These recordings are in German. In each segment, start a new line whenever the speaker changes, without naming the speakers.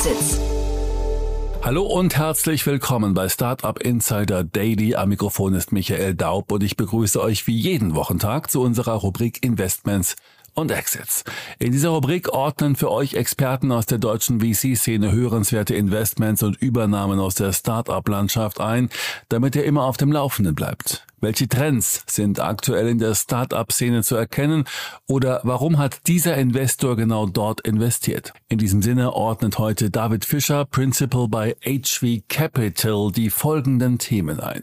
Exits.
Hallo und herzlich willkommen bei Startup Insider Daily. Am Mikrofon ist Michael Daub und ich begrüße euch wie jeden Wochentag zu unserer Rubrik Investments und Exits. In dieser Rubrik ordnen für euch Experten aus der deutschen VC-Szene hörenswerte Investments und Übernahmen aus der Start-up-Landschaft ein, damit ihr immer auf dem Laufenden bleibt. Welche Trends sind aktuell in der Start-up-Szene zu erkennen oder warum hat dieser Investor genau dort investiert? In diesem Sinne ordnet heute David Fischer, Principal bei HV Capital, die folgenden Themen ein.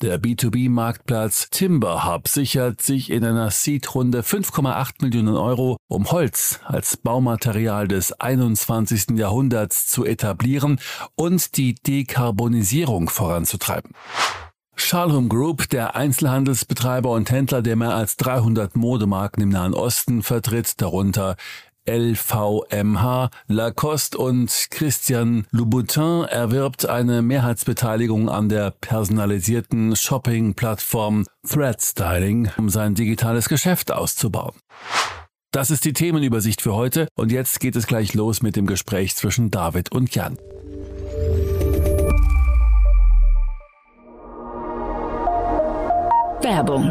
Der B2B-Marktplatz Timber Hub sichert sich in einer Seed-Runde 5,8 Millionen Euro, um Holz als Baumaterial des 21. Jahrhunderts zu etablieren und die Dekarbonisierung voranzutreiben. Shalom Group, der Einzelhandelsbetreiber und Händler, der mehr als 300 Modemarken im Nahen Osten vertritt, darunter LVMH, Lacoste und Christian Louboutin erwirbt eine Mehrheitsbeteiligung an der personalisierten Shopping-Plattform Threadstyling, um sein digitales Geschäft auszubauen. Das ist die Themenübersicht für heute und jetzt geht es gleich los mit dem Gespräch zwischen David und Jan.
Werbung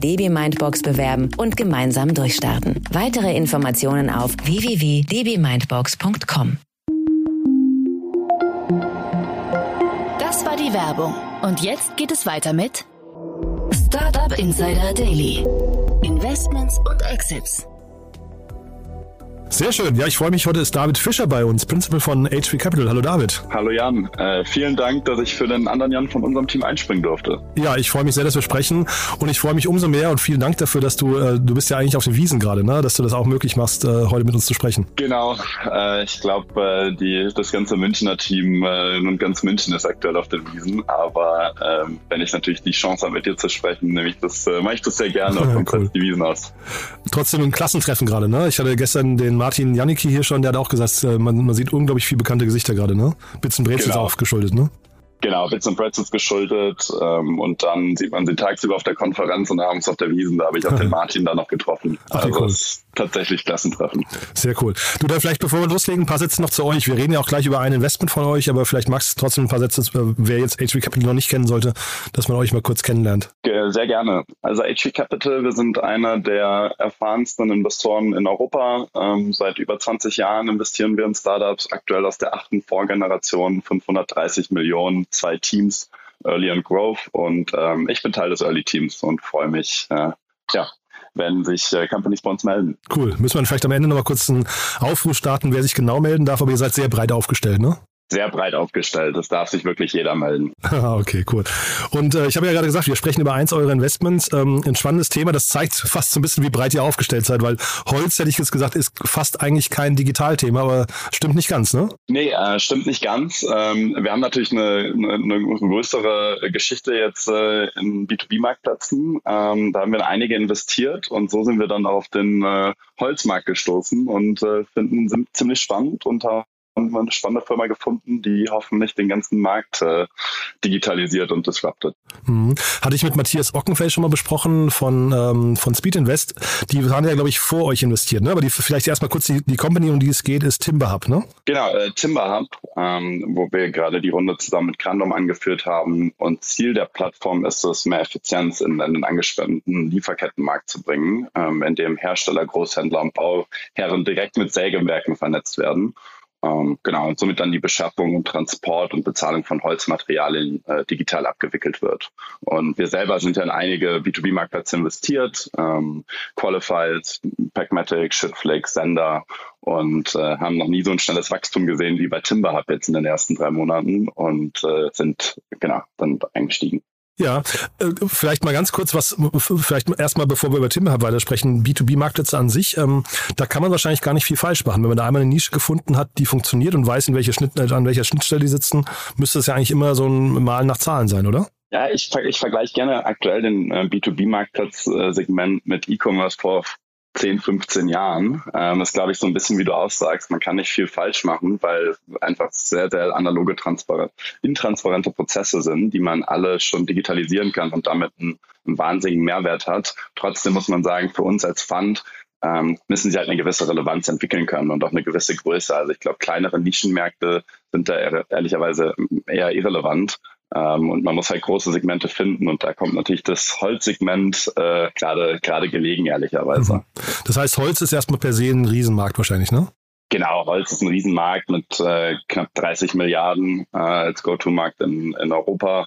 DB Mindbox bewerben und gemeinsam durchstarten. Weitere Informationen auf www.dbmindbox.com. Das war die Werbung. Und jetzt geht es weiter mit Startup Insider Daily. Investments und Exits.
Sehr schön. Ja, ich freue mich. Heute ist David Fischer bei uns, Principal von HV Capital. Hallo David.
Hallo Jan. Äh, vielen Dank, dass ich für den anderen Jan von unserem Team einspringen durfte.
Ja, ich freue mich sehr, dass wir sprechen und ich freue mich umso mehr und vielen Dank dafür, dass du, äh, du bist ja eigentlich auf den Wiesen gerade, ne? dass du das auch möglich machst, äh, heute mit uns zu sprechen.
Genau. Äh, ich glaube, äh, das ganze Münchner Team äh, und ganz München ist aktuell auf den Wiesen, aber ähm, wenn ich natürlich die Chance habe, mit dir zu sprechen, nehme ich das, äh, mache ich das sehr gerne und ja, cool. die Wiesen aus.
Trotzdem ein Klassentreffen gerade, ne? Ich hatte gestern den Martin Janicki hier schon, der hat auch gesagt, äh, man, man sieht unglaublich viele bekannte Gesichter gerade, ne? Bits und Brezels genau. auch geschuldet, ne?
Genau, Bits and Pretzels geschuldet ähm, und dann sieht man sie tagsüber auf der Konferenz und abends auf der Wiesen. Da habe ich auch den Martin da noch getroffen.
Ach, also cool.
Tatsächlich Klassentreffen.
Sehr cool. Du, dann vielleicht bevor wir loslegen, ein paar Sätze noch zu euch. Wir reden ja auch gleich über ein Investment von euch, aber vielleicht magst du trotzdem ein paar Sätze, äh, wer jetzt HV Capital noch nicht kennen sollte, dass man euch mal kurz kennenlernt.
Sehr gerne. Also HV Capital, wir sind einer der erfahrensten Investoren in Europa. Ähm, seit über 20 Jahren investieren wir in Startups, aktuell aus der achten Vorgeneration, 530 Millionen zwei Teams, Early and Growth. Und ähm, ich bin Teil des Early Teams und freue mich, äh, ja, wenn sich äh, Companies bei uns melden.
Cool. Müssen wir vielleicht am Ende noch mal kurz einen Aufruf starten, wer sich genau melden darf, aber ihr seid sehr breit aufgestellt, ne?
Sehr breit aufgestellt. Das darf sich wirklich jeder melden.
okay, cool. Und äh, ich habe ja gerade gesagt, wir sprechen über eins eurer Investments. Ähm, ein spannendes Thema, das zeigt fast so ein bisschen, wie breit ihr aufgestellt seid, weil Holz, hätte ich jetzt gesagt, ist fast eigentlich kein Digitalthema, aber stimmt nicht ganz, ne?
Nee, äh, stimmt nicht ganz. Ähm, wir haben natürlich eine, eine, eine größere Geschichte jetzt äh, in B2B-Marktplätzen. Ähm, da haben wir einige investiert und so sind wir dann auf den äh, Holzmarkt gestoßen und äh, finden sind ziemlich spannend und haben eine spannende Firma gefunden, die hoffentlich den ganzen Markt äh, digitalisiert und disruptet.
Mhm. Hatte ich mit Matthias Ockenfeld schon mal besprochen von, ähm, von Speed Invest. Die waren ja, glaube ich, vor euch investiert, ne? Aber die, vielleicht erstmal kurz die, die Company, um die es geht, ist Timberhub, ne?
Genau, äh, Timberhub, ähm, wo wir gerade die Runde zusammen mit Grandom angeführt haben. Und Ziel der Plattform ist es, mehr Effizienz in, in den angespannten Lieferkettenmarkt zu bringen, ähm, in dem Hersteller, Großhändler und Bauherren direkt mit Sägewerken vernetzt werden. Ähm, genau, und somit dann die Beschaffung Transport und Bezahlung von Holzmaterialien äh, digital abgewickelt wird. Und wir selber sind ja in einige B2B-Marktplätze investiert, ähm, Qualified, Packmatic, Shitflake, Sender und äh, haben noch nie so ein schnelles Wachstum gesehen wie bei Timber Hub jetzt in den ersten drei Monaten und äh, sind genau dann eingestiegen.
Ja, äh, vielleicht mal ganz kurz was, vielleicht erstmal, bevor wir über Timber weiter sprechen, B2B-Marktplätze an sich, ähm, da kann man wahrscheinlich gar nicht viel falsch machen. Wenn man da einmal eine Nische gefunden hat, die funktioniert und weiß, in welche Schnitt, äh, an welcher Schnittstelle die sitzen, müsste es ja eigentlich immer so ein Mal nach Zahlen sein, oder?
Ja, ich, ich vergleiche gerne aktuell den äh, B2B-Marktplatz-Segment mit E-Commerce vor 10, 15 Jahren. Ähm, das glaube ich so ein bisschen, wie du aussagst. Man kann nicht viel falsch machen, weil einfach sehr, sehr analoge, transparent, intransparente Prozesse sind, die man alle schon digitalisieren kann und damit einen, einen wahnsinnigen Mehrwert hat. Trotzdem muss man sagen, für uns als Fund ähm, müssen sie halt eine gewisse Relevanz entwickeln können und auch eine gewisse Größe. Also ich glaube, kleinere Nischenmärkte sind da ehrlicherweise eher irrelevant. Ähm, und man muss halt große Segmente finden und da kommt natürlich das Holzsegment äh, gerade gerade gelegen, ehrlicherweise. Mhm.
Das heißt, Holz ist erstmal per se ein Riesenmarkt wahrscheinlich, ne?
Genau, Holz ist ein Riesenmarkt mit äh, knapp 30 Milliarden äh, als Go-To-Markt in, in Europa.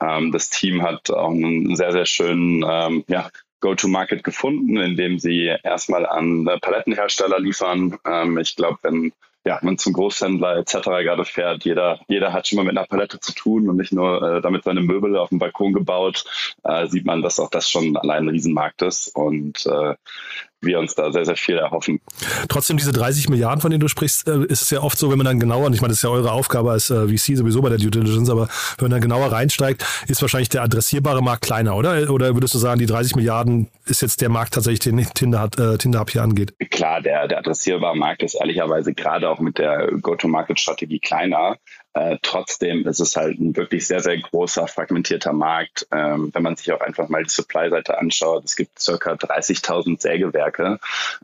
Ähm, das Team hat auch einen sehr, sehr schönen ähm, ja, Go-to-Market gefunden, indem sie erstmal an Palettenhersteller liefern. Ähm, ich glaube, wenn ja, man zum Großhändler etc. gerade fährt, jeder, jeder hat schon mal mit einer Palette zu tun und nicht nur äh, damit seine Möbel auf dem Balkon gebaut, äh, sieht man, dass auch das schon allein ein Riesenmarkt ist. Und äh, wir uns da sehr, sehr viel erhoffen.
Trotzdem, diese 30 Milliarden, von denen du sprichst, äh, ist es ja oft so, wenn man dann genauer, und ich meine, das ist ja eure Aufgabe als äh, VC sowieso bei der Due Diligence, aber wenn man dann genauer reinsteigt, ist wahrscheinlich der adressierbare Markt kleiner, oder? Oder würdest du sagen, die 30 Milliarden ist jetzt der Markt tatsächlich, den Tinder, hat, äh, Tinder Hub hier angeht?
Klar, der, der adressierbare Markt ist ehrlicherweise gerade auch mit der Go-to-Market-Strategie kleiner. Äh, trotzdem ist es halt ein wirklich sehr, sehr großer, fragmentierter Markt. Ähm, wenn man sich auch einfach mal die Supply-Seite anschaut, es gibt circa 30.000 Sägewerke,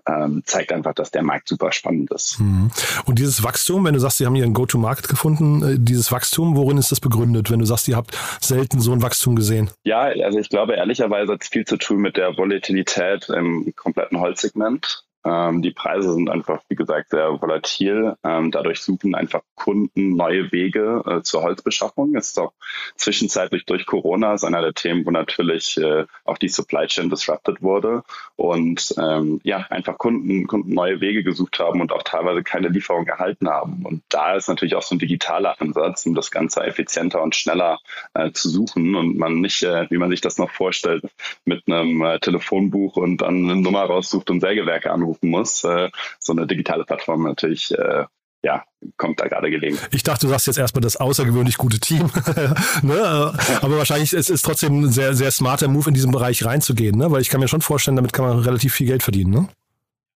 ähm, zeigt einfach, dass der Markt super spannend ist. Mhm.
Und dieses Wachstum, wenn du sagst, Sie haben hier ein Go-to-Market gefunden, äh, dieses Wachstum, worin ist das begründet, wenn du sagst, ihr habt selten so ein Wachstum gesehen?
Ja, also ich glaube, ehrlicherweise hat es viel zu tun mit der Volatilität im kompletten Holzsegment. Ähm, die Preise sind einfach, wie gesagt, sehr volatil. Ähm, dadurch suchen einfach Kunden neue Wege äh, zur Holzbeschaffung. Es ist auch zwischenzeitlich durch Corona ist einer der Themen, wo natürlich äh, auch die Supply Chain disrupted wurde und ähm, ja, einfach Kunden, Kunden neue Wege gesucht haben und auch teilweise keine Lieferung erhalten haben. Und da ist natürlich auch so ein digitaler Ansatz, um das Ganze effizienter und schneller äh, zu suchen und man nicht, äh, wie man sich das noch vorstellt, mit einem äh, Telefonbuch und dann eine Nummer raussucht und Sägewerke anruft anrufen muss. Äh, so eine digitale Plattform natürlich äh, ja, kommt da gerade gelegen.
Ich dachte, du sagst jetzt erstmal das außergewöhnlich gute Team. ne? Aber wahrscheinlich ist es trotzdem ein sehr, sehr smarter Move, in diesen Bereich reinzugehen, ne? Weil ich kann mir schon vorstellen, damit kann man relativ viel Geld verdienen, ne?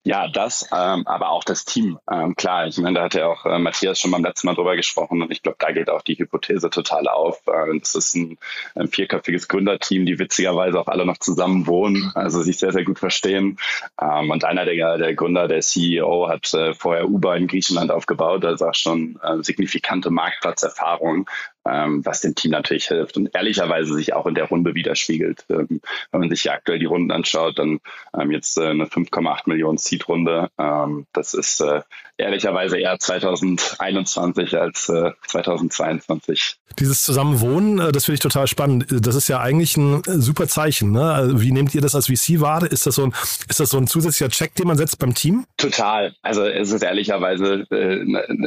Ja, das, ähm, aber auch das Team. Ähm, klar, ich meine, da hat ja auch äh, Matthias schon beim letzten Mal drüber gesprochen und ich glaube, da geht auch die Hypothese total auf. Äh, das ist ein, ein vierköpfiges Gründerteam, die witzigerweise auch alle noch zusammen wohnen, also sich sehr, sehr gut verstehen. Ähm, und einer der, der Gründer, der CEO, hat äh, vorher Uber in Griechenland aufgebaut, also auch schon äh, signifikante Marktplatzerfahrung ähm, was dem Team natürlich hilft und ehrlicherweise sich auch in der Runde widerspiegelt. Ähm, wenn man sich hier aktuell die Runden anschaut, dann ähm, jetzt äh, eine 5,8 Millionen Seed-Runde. Ähm, das ist äh, ehrlicherweise eher 2021 als äh, 2022.
Dieses Zusammenwohnen, äh, das finde ich total spannend. Das ist ja eigentlich ein äh, super Zeichen. Ne? Also wie nehmt ihr das als VC wahr? Ist das so ein, ist das so ein zusätzlicher Check, den man setzt beim Team?
Total. Also es ist ehrlicherweise äh,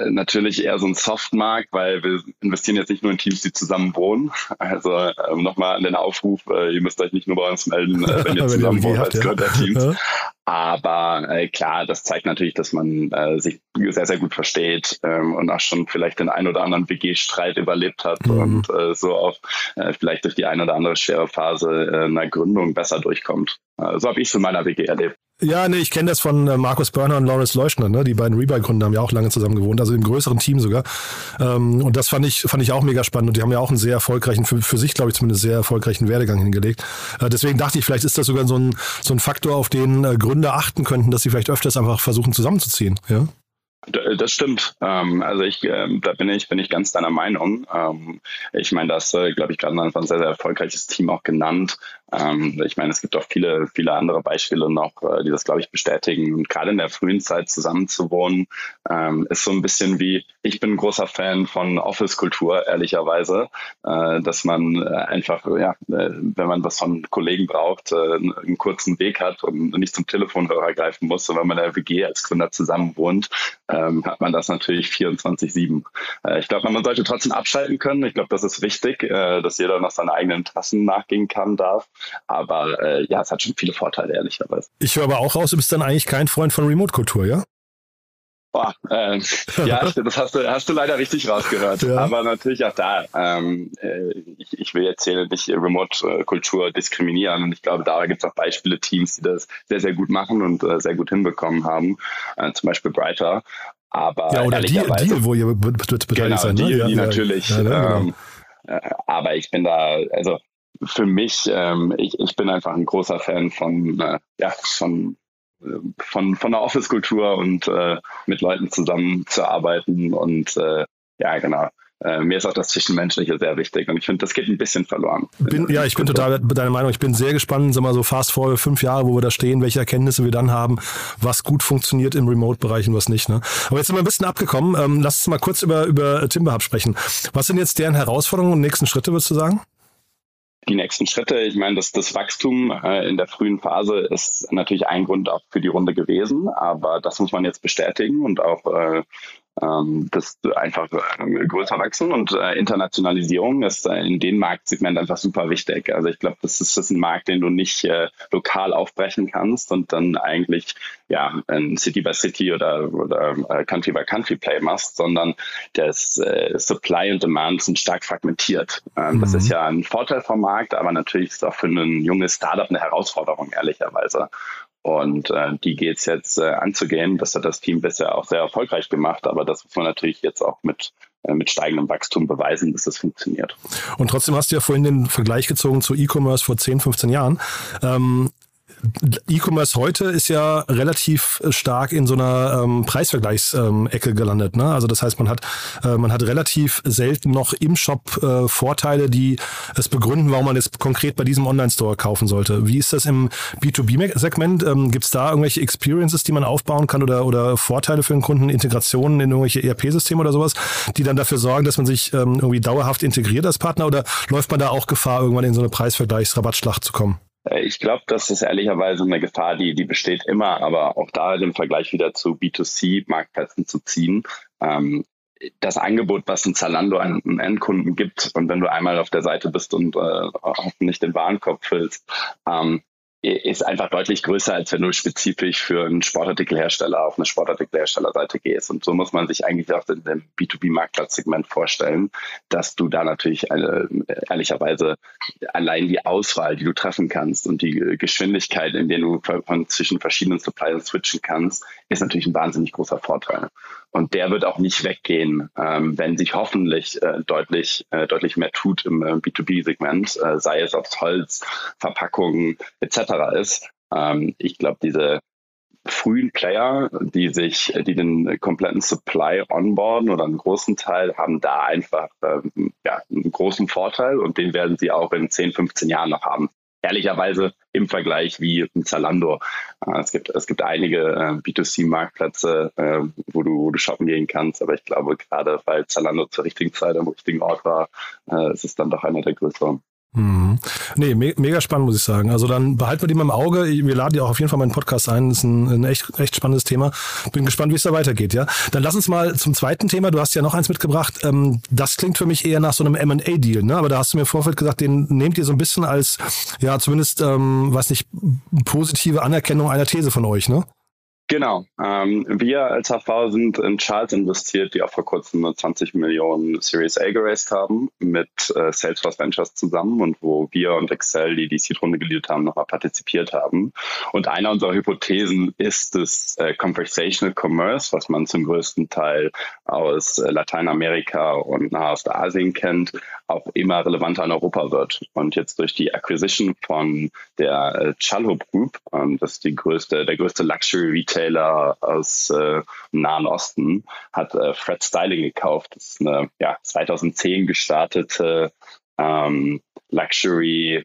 natürlich eher so ein Softmarkt, weil wir investieren jetzt nicht nur in Teams, die zusammen wohnen. Also ähm, nochmal an den Aufruf, äh, ihr müsst euch nicht nur bei uns melden, äh, wenn ihr zusammen wohnt als. Gründerteams. Ja. Aber äh, klar, das zeigt natürlich, dass man äh, sich sehr, sehr gut versteht ähm, und auch schon vielleicht den ein oder anderen WG-Streit überlebt hat mhm. und äh, so auch äh, vielleicht durch die eine oder andere schwere Phase äh, einer Gründung besser durchkommt. Äh, so habe ich es in meiner WG erlebt.
Ja, nee, ich kenne das von äh, Markus Börner und Lawrence Leuschner, ne? Die beiden Rebuy-Gründer haben ja auch lange zusammen gewohnt, also im größeren Team sogar. Ähm, und das fand ich, fand ich auch mega spannend. Und die haben ja auch einen sehr erfolgreichen, für, für sich, glaube ich, zumindest sehr erfolgreichen Werdegang hingelegt. Äh, deswegen dachte ich, vielleicht ist das sogar so ein, so ein Faktor, auf den äh, Gründer achten könnten, dass sie vielleicht öfters einfach versuchen zusammenzuziehen. Ja?
Das stimmt. Ähm, also ich, ähm, da bin ich, bin ich ganz deiner Meinung. Ähm, ich meine, das, äh, glaube ich, gerade ein sehr, sehr erfolgreiches Team auch genannt. Ich meine, es gibt auch viele, viele andere Beispiele noch, äh, die das, glaube ich, bestätigen. Und gerade in der frühen Zeit zusammenzuwohnen, ist so ein bisschen wie, ich bin ein großer Fan von Office-Kultur, ehrlicherweise, äh, dass man äh, einfach, ja, wenn man was von Kollegen braucht, einen kurzen Weg hat und nicht zum Telefonhörer greifen muss. Und wenn man in der WG als Gründer zusammen wohnt, ähm, hat man das natürlich 24-7. Äh, ich glaube, man sollte trotzdem abschalten können. Ich glaube, das ist wichtig, dass jeder nach seinen eigenen Interessen nachgehen kann, darf. Aber äh, ja, es hat schon viele Vorteile, ehrlicherweise.
Ich höre aber auch raus, du bist dann eigentlich kein Freund von Remote-Kultur, ja?
Boah, äh, ja, das hast du, hast du leider richtig rausgehört. Ja. Aber natürlich auch da. Ähm, äh, ich, ich will jetzt hier nicht Remote-Kultur diskriminieren. Und ich glaube, da gibt es auch Beispiele, Teams, die das sehr, sehr gut machen und äh, sehr gut hinbekommen haben. Äh, zum Beispiel Brighter. Aber
ja, oder Deal, Deal, wo ihr beteiligt
genau,
seid.
Ne? Deal, ja, die ja, natürlich. Ja, genau. ähm, äh, aber ich bin da, also für mich, ähm, ich, ich bin einfach ein großer Fan von, äh, ja, von von, von der Office-Kultur und äh, mit Leuten zusammenzuarbeiten. Und äh, ja, genau. Äh, mir ist auch das Zwischenmenschliche sehr wichtig und ich finde, das geht ein bisschen verloren.
Bin, ja, ich bin total deiner Meinung. Ich bin sehr gespannt, sag mal so fast vor fünf Jahre, wo wir da stehen, welche Erkenntnisse wir dann haben, was gut funktioniert im Remote-Bereich und was nicht. Ne? Aber jetzt sind wir ein bisschen abgekommen. Ähm, lass uns mal kurz über, über Timberhub sprechen. Was sind jetzt deren Herausforderungen und nächsten Schritte, würdest du sagen?
Die nächsten Schritte. Ich meine, das, das Wachstum äh, in der frühen Phase ist natürlich ein Grund auch für die Runde gewesen, aber das muss man jetzt bestätigen und auch äh, ähm, das einfach äh, größer wachsen und äh, Internationalisierung ist äh, in dem Marktsegment einfach super wichtig. Also ich glaube, das ist, das ist ein Markt, den du nicht äh, lokal aufbrechen kannst und dann eigentlich ja ein City by City oder, oder äh, Country by Country Play machst, sondern das äh, Supply und Demand sind stark fragmentiert. Ähm, mhm. Das ist ja ein Vorteil vom Markt, aber natürlich ist auch für ein junges Startup eine Herausforderung, ehrlicherweise. Und äh, die geht es jetzt äh, anzugehen. Das hat das Team bisher auch sehr erfolgreich gemacht, aber das muss man natürlich jetzt auch mit äh, mit steigendem Wachstum beweisen, dass das funktioniert.
Und trotzdem hast du ja vorhin den Vergleich gezogen zu E-Commerce vor 10, 15 Jahren. Ähm, E-Commerce heute ist ja relativ stark in so einer ähm, Preisvergleichsecke ähm, gelandet. Ne? Also das heißt, man hat, äh, man hat relativ selten noch im Shop äh, Vorteile, die es begründen, warum man jetzt konkret bei diesem Online-Store kaufen sollte. Wie ist das im B2B-Segment? Ähm, Gibt es da irgendwelche Experiences, die man aufbauen kann oder, oder Vorteile für den Kunden, Integrationen in irgendwelche ERP-Systeme oder sowas, die dann dafür sorgen, dass man sich ähm, irgendwie dauerhaft integriert als Partner oder läuft man da auch Gefahr, irgendwann in so eine Preisvergleichsrabattschlacht zu kommen?
Äh, ich glaube, das ist ehrlicherweise eine Gefahr, die, die besteht immer, aber auch da im Vergleich wieder zu B2C-Marktplätzen zu ziehen. Ähm, das Angebot, was ein Zalando an einen Endkunden gibt, und wenn du einmal auf der Seite bist und äh, hoffentlich den Warenkorb füllst, ähm, ist einfach deutlich größer, als wenn du spezifisch für einen Sportartikelhersteller auf eine Sportartikelherstellerseite gehst. Und so muss man sich eigentlich auch in dem B2B-Marktplatzsegment vorstellen, dass du da natürlich eine, ehrlicherweise allein die Auswahl, die du treffen kannst und die Geschwindigkeit, in der du von zwischen verschiedenen Suppliern switchen kannst, ist natürlich ein wahnsinnig großer Vorteil. Und der wird auch nicht weggehen, ähm, wenn sich hoffentlich äh, deutlich, äh, deutlich mehr tut im äh, B2B-Segment, äh, sei es aus Holz, Verpackungen etc. ist. Ähm, ich glaube, diese frühen Player, die sich, die den kompletten Supply onboarden oder einen großen Teil, haben da einfach ähm, ja, einen großen Vorteil und den werden sie auch in 10, 15 Jahren noch haben ehrlicherweise im Vergleich wie ein Zalando. Äh, es gibt, es gibt einige äh, B2C-Marktplätze, äh, wo, du, wo du shoppen gehen kannst, aber ich glaube, gerade weil Zalando zur richtigen Zeit am richtigen Ort war, ist es dann doch einer der größeren.
Mhm. Nee, me mega spannend, muss ich sagen. Also dann behalten wir die mal im Auge. Wir laden ja auch auf jeden Fall meinen Podcast ein. Das ist ein, ein echt, echt spannendes Thema. Bin gespannt, wie es da weitergeht, ja. Dann lass uns mal zum zweiten Thema. Du hast ja noch eins mitgebracht. Ähm, das klingt für mich eher nach so einem M&A-Deal, ne? Aber da hast du mir im Vorfeld gesagt, den nehmt ihr so ein bisschen als, ja, zumindest, ähm, weiß nicht, positive Anerkennung einer These von euch, ne?
Genau. Ähm, wir als HV sind in Charles investiert, die auch vor kurzem eine 20 Millionen Series A geraced haben mit äh, Salesforce Ventures zusammen und wo wir und Excel, die die Seed-Runde geliefert haben, nochmal partizipiert haben. Und einer unserer Hypothesen ist das äh, Conversational Commerce, was man zum größten Teil aus äh, Lateinamerika und Nahostasien kennt, auch immer relevanter in Europa wird. Und jetzt durch die Acquisition von der äh, Chalhob Group, ähm, das ist die größte, der größte Luxury Retailer aus äh, Nahen Osten, hat äh, Fred Styling gekauft. Das ist eine ja, 2010 gestartete ähm, Luxury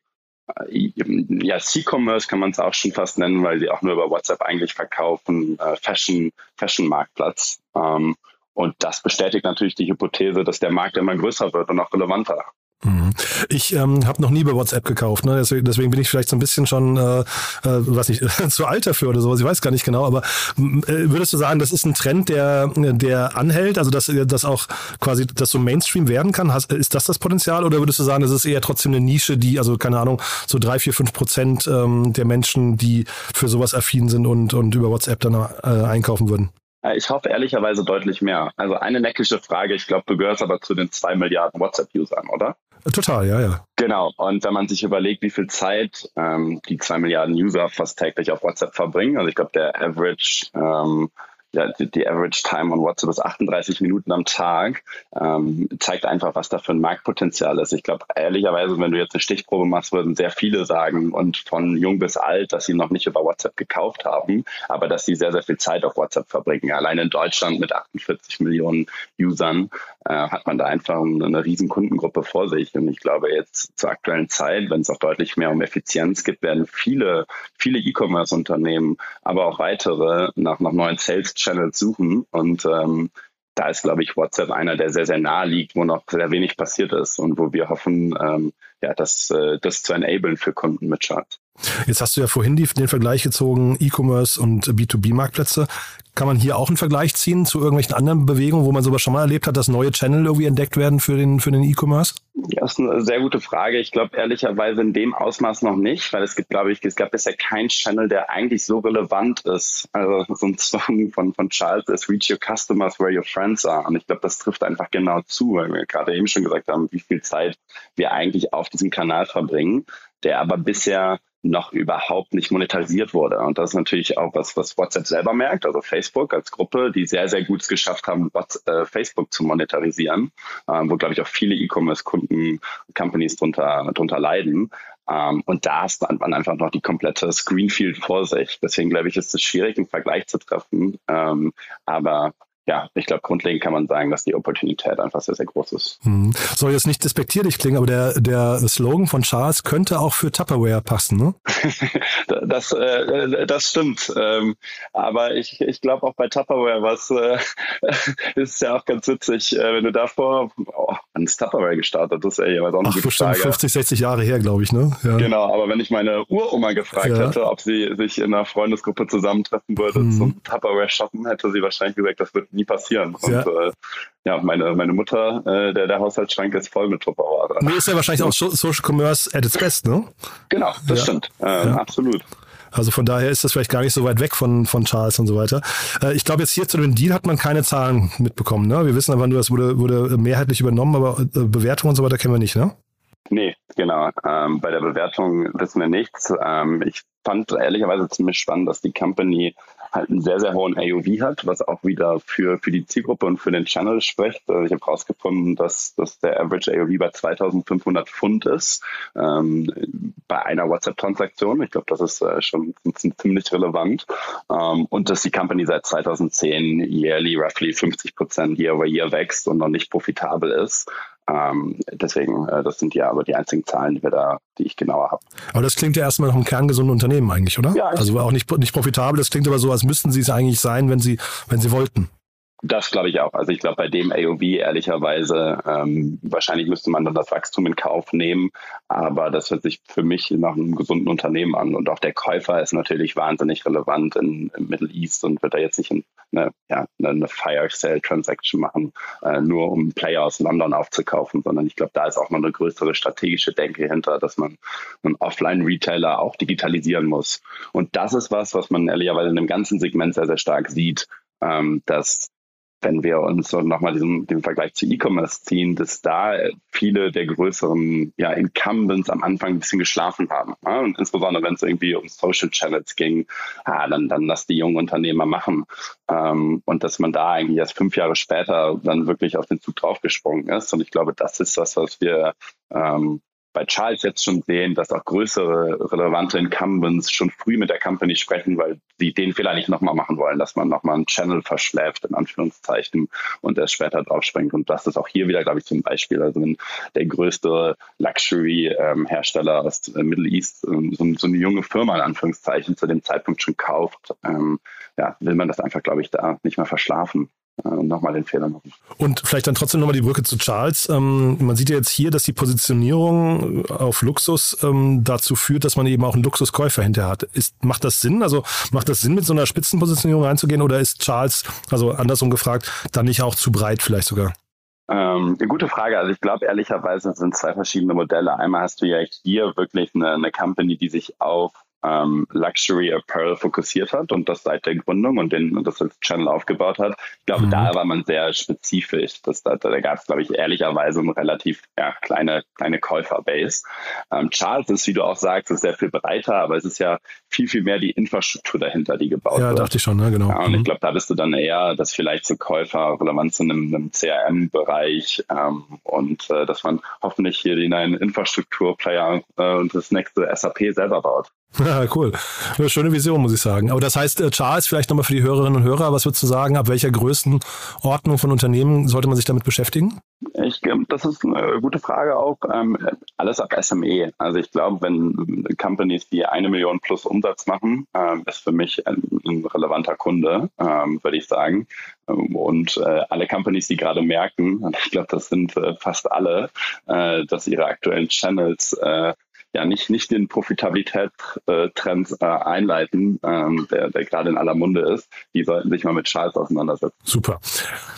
ja, C-Commerce kann man es auch schon fast nennen, weil sie auch nur über WhatsApp eigentlich verkaufen, äh, Fashion, Fashion-Marktplatz. Ähm, und das bestätigt natürlich die Hypothese, dass der Markt immer größer wird und auch relevanter.
Mhm. Ich ähm, habe noch nie bei WhatsApp gekauft, ne? deswegen, deswegen bin ich vielleicht so ein bisschen schon, äh, äh, was nicht, zu alt dafür oder sowas. Ich weiß gar nicht genau, aber äh, würdest du sagen, das ist ein Trend, der, der anhält, also dass das auch quasi, dass so Mainstream werden kann? Hast, ist das das Potenzial oder würdest du sagen, das ist eher trotzdem eine Nische, die, also keine Ahnung, so drei, vier, fünf Prozent ähm, der Menschen, die für sowas affin sind und und über WhatsApp dann äh, einkaufen würden?
Äh, ich hoffe ehrlicherweise deutlich mehr. Also eine neckische Frage, ich glaube, du gehörst aber zu den zwei Milliarden WhatsApp-Usern, oder?
Total, ja, ja.
Genau. Und wenn man sich überlegt, wie viel Zeit ähm, die zwei Milliarden User fast täglich auf WhatsApp verbringen, also ich glaube, der Average ähm, ja, die, die Average Time on WhatsApp ist 38 Minuten am Tag, ähm, zeigt einfach, was da für ein Marktpotenzial ist. Ich glaube, ehrlicherweise, wenn du jetzt eine Stichprobe machst, würden sehr viele sagen und von jung bis alt, dass sie noch nicht über WhatsApp gekauft haben, aber dass sie sehr, sehr viel Zeit auf WhatsApp verbringen. Allein in Deutschland mit 48 Millionen Usern äh, hat man da einfach eine, riesen Kundengruppe vor sich. Und ich glaube, jetzt zur aktuellen Zeit, wenn es auch deutlich mehr um Effizienz geht, werden viele, viele E-Commerce-Unternehmen, aber auch weitere nach, nach neuen Sales Channels suchen. Und ähm, da ist, glaube ich, WhatsApp einer, der sehr, sehr nah liegt, wo noch sehr wenig passiert ist und wo wir hoffen, ähm, ja, das, äh, das zu enablen für Kunden mit Charts.
Jetzt hast du ja vorhin die, den Vergleich gezogen, E-Commerce und B2B-Marktplätze. Kann man hier auch einen Vergleich ziehen zu irgendwelchen anderen Bewegungen, wo man sowas schon mal erlebt hat, dass neue Channel irgendwie entdeckt werden für den, für den E-Commerce?
Ja, das ist eine sehr gute Frage. Ich glaube ehrlicherweise in dem Ausmaß noch nicht, weil es gibt, glaube ich, es gab bisher keinen Channel, der eigentlich so relevant ist. Also so ein Song von, von Charles ist Reach Your Customers Where Your Friends Are. Und ich glaube, das trifft einfach genau zu, weil wir gerade eben schon gesagt haben, wie viel Zeit wir eigentlich auf diesem Kanal verbringen, der aber bisher noch überhaupt nicht monetarisiert wurde. Und das ist natürlich auch was, was WhatsApp selber merkt, also Facebook als Gruppe, die sehr, sehr gut es geschafft haben, äh, Facebook zu monetarisieren, äh, wo, glaube ich, auch viele E-Commerce-Kunden, Companies drunter, drunter leiden. Ähm, und da ist dann einfach noch die komplette Screenfield vor sich. Deswegen, glaube ich, ist es schwierig, einen Vergleich zu treffen. Ähm, aber ja, ich glaube, grundlegend kann man sagen, dass die Opportunität einfach sehr, sehr groß ist.
Hm. Soll jetzt nicht despektierlich klingen, aber der, der Slogan von Charles könnte auch für Tupperware passen, ne?
das, äh, das stimmt. Ähm, aber ich, ich glaube auch bei Tupperware was äh, ist ja auch ganz witzig, äh, wenn du davor, oh, wann ist Tupperware gestartet? Das ist ja jeweils auch eine Ach, gute
Frage. 50, 60 Jahre her, glaube ich, ne?
Ja. Genau, aber wenn ich meine Uroma gefragt ja. hätte, ob sie sich in einer Freundesgruppe zusammentreffen würde hm. zum Tupperware shoppen, hätte sie wahrscheinlich gesagt, das wird nie passieren. Und ja, äh, ja meine, meine Mutter, äh, der, der Haushaltsschrank ist voll mit Tupperware.
Nee, ist ja wahrscheinlich auch Social Commerce at its best, ne?
Genau, das ja. stimmt. Äh, ja. Absolut.
Also von daher ist das vielleicht gar nicht so weit weg von, von Charles und so weiter. Äh, ich glaube, jetzt hier zu dem Deal hat man keine Zahlen mitbekommen. Ne? Wir wissen aber nur, das wurde, wurde mehrheitlich übernommen, aber äh, Bewertungen und so weiter kennen wir nicht, ne?
Nee, genau. Ähm, bei der Bewertung wissen wir nichts. Ähm, ich fand ehrlicherweise ziemlich spannend, dass die Company halt einen sehr, sehr hohen AOV hat, was auch wieder für, für die Zielgruppe und für den Channel spricht. Also ich habe herausgefunden, dass, dass der Average AOV bei 2500 Pfund ist ähm, bei einer WhatsApp-Transaktion. Ich glaube, das ist äh, schon ziemlich relevant. Ähm, und dass die Company seit 2010 yearly roughly 50 Prozent year over year wächst und noch nicht profitabel ist. Ähm, deswegen, äh, das sind ja aber die einzigen Zahlen, die wir da, die ich genauer habe.
Aber das klingt ja erstmal nach einem kerngesunden Unternehmen eigentlich, oder? Ja. Also auch nicht, nicht profitabel. Das klingt aber so, als müssten sie es eigentlich sein, wenn sie, wenn sie wollten.
Das glaube ich auch. Also ich glaube, bei dem AOV ehrlicherweise, ähm, wahrscheinlich müsste man dann das Wachstum in Kauf nehmen, aber das hört sich für mich nach einem gesunden Unternehmen an. Und auch der Käufer ist natürlich wahnsinnig relevant in, im Middle East und wird da jetzt nicht eine, ja, eine Fire Sale Transaction machen, äh, nur um Player aus London aufzukaufen, sondern ich glaube, da ist auch noch eine größere strategische Denke hinter, dass man einen Offline-Retailer auch digitalisieren muss. Und das ist was, was man ehrlicherweise in dem ganzen Segment sehr, sehr stark sieht, ähm, dass wenn wir uns so nochmal diesen, den Vergleich zu E-Commerce ziehen, dass da viele der größeren ja, Incumbents am Anfang ein bisschen geschlafen haben. Ja? Und insbesondere wenn es irgendwie um Social Channels ging, ja, dann, dann lass die jungen Unternehmer machen. Ähm, und dass man da eigentlich erst fünf Jahre später dann wirklich auf den Zug draufgesprungen ist. Und ich glaube, das ist das, was wir ähm, bei Charles jetzt schon sehen, dass auch größere relevante Incumbents schon früh mit der Company sprechen, weil sie den Fehler nicht nochmal machen wollen, dass man nochmal einen Channel verschläft, in Anführungszeichen, und erst später draufspringt. Und das ist auch hier wieder, glaube ich, zum Beispiel. Also wenn der größte Luxury-Hersteller aus äh, Middle East ähm, so, so, eine junge Firma, in Anführungszeichen, zu dem Zeitpunkt schon kauft, ähm, ja, will man das einfach, glaube ich, da nicht mehr verschlafen äh, nochmal den Fehler machen.
Und vielleicht dann trotzdem nochmal die Brücke zu Charles. Ähm, man sieht ja jetzt hier, dass die Positionierung auf Luxus ähm, dazu führt, dass man eben auch einen Luxuskäufer hinterher hat. Ist, macht das Sinn? Also macht das Sinn, mit so einer Spitzenpositionierung reinzugehen oder ist Charles, also andersrum gefragt, dann nicht auch zu breit vielleicht sogar?
Ähm, eine gute Frage. Also ich glaube ehrlicherweise sind zwei verschiedene Modelle. Einmal hast du ja hier wirklich eine, eine Company, die sich auf ähm, Luxury Apparel fokussiert hat und das seit der Gründung und den das als Channel aufgebaut hat. Ich glaube, mhm. da war man sehr spezifisch. Das, da da gab es, glaube ich, ehrlicherweise eine relativ ja, kleine, kleine Käuferbase. Ähm, Charles ist, wie du auch sagst, ist sehr viel breiter, aber es ist ja viel, viel mehr die Infrastruktur dahinter, die gebaut ja, wird.
Ja, dachte ich schon, ne? genau.
Ja, und mhm. ich glaube, da bist du dann eher, dass vielleicht zu Käufer relevant sind im, im CRM-Bereich ähm, und äh, dass man hoffentlich hier den einen Infrastrukturplayer äh, und das nächste SAP selber baut.
Cool. Eine schöne Vision, muss ich sagen. Aber das heißt, äh, Charles, vielleicht nochmal für die Hörerinnen und Hörer, was würdest du sagen, ab welcher Größenordnung von Unternehmen sollte man sich damit beschäftigen?
Ich, das ist eine gute Frage auch. Ähm, alles ab SME. Also ich glaube, wenn Companies, die eine Million plus Umsatz machen, ähm, ist für mich ein, relevanter Kunde, ähm, würde ich sagen. Und äh, alle Companies, die gerade merken, ich glaube, das sind äh, fast alle, dass ihre aktuellen Channels ja nicht, nicht den Profitabilitätstrend äh, einleiten, ähm, der, der gerade in aller Munde ist. Die sollten sich mal mit Charles auseinandersetzen.
Super.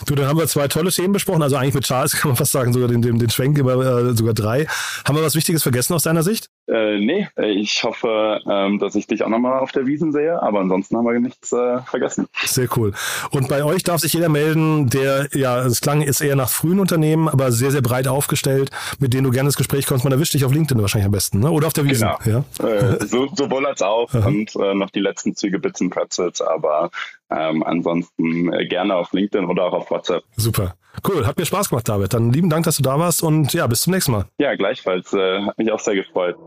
Du, dann haben wir zwei tolle Themen besprochen. Also eigentlich mit Charles kann man fast sagen, sogar den, den, den Schwenk über äh, sogar drei. Haben wir was Wichtiges vergessen aus deiner Sicht?
Äh, nee, ich hoffe, ähm, dass ich dich auch nochmal auf der Wiesen sehe, aber ansonsten haben wir nichts äh, vergessen.
Sehr cool. Und bei euch darf sich jeder melden, der, ja, es klang, ist eher nach frühen Unternehmen, aber sehr, sehr breit aufgestellt, mit denen du gerne ins Gespräch kommst. Man erwischt dich auf LinkedIn wahrscheinlich am besten, ne? oder auf der Wiesen.
Genau. Ja? Äh, so, sowohl als auch und äh, noch die letzten Züge Bits und Pretzels, aber ähm, ansonsten äh, gerne auf LinkedIn oder auch auf WhatsApp.
Super. Cool, hat mir Spaß gemacht, David. Dann lieben Dank, dass du da warst und ja, bis zum nächsten Mal.
Ja, gleichfalls. Äh, hat mich auch sehr gefreut.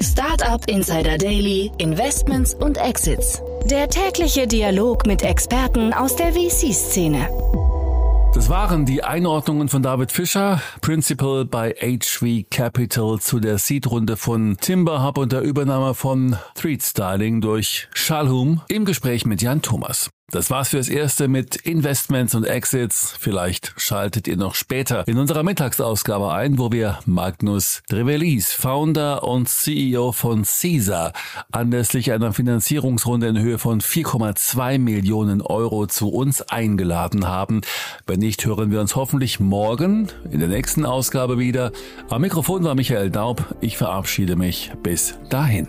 Startup Insider Daily, Investments und Exits. Der tägliche Dialog mit Experten aus der VC-Szene.
Das waren die Einordnungen von David Fischer, Principal bei HV Capital zu der Seed-Runde von Timberhub und der Übernahme von Thread Styling durch Shalhoom im Gespräch mit Jan Thomas. Das war's fürs Erste mit Investments und Exits. Vielleicht schaltet ihr noch später in unserer Mittagsausgabe ein, wo wir Magnus Drevelis, Founder und CEO von Caesar, anlässlich einer Finanzierungsrunde in Höhe von 4,2 Millionen Euro zu uns eingeladen haben. Wenn nicht, hören wir uns hoffentlich morgen in der nächsten Ausgabe wieder. Am Mikrofon war Michael Daub. Ich verabschiede mich. Bis dahin.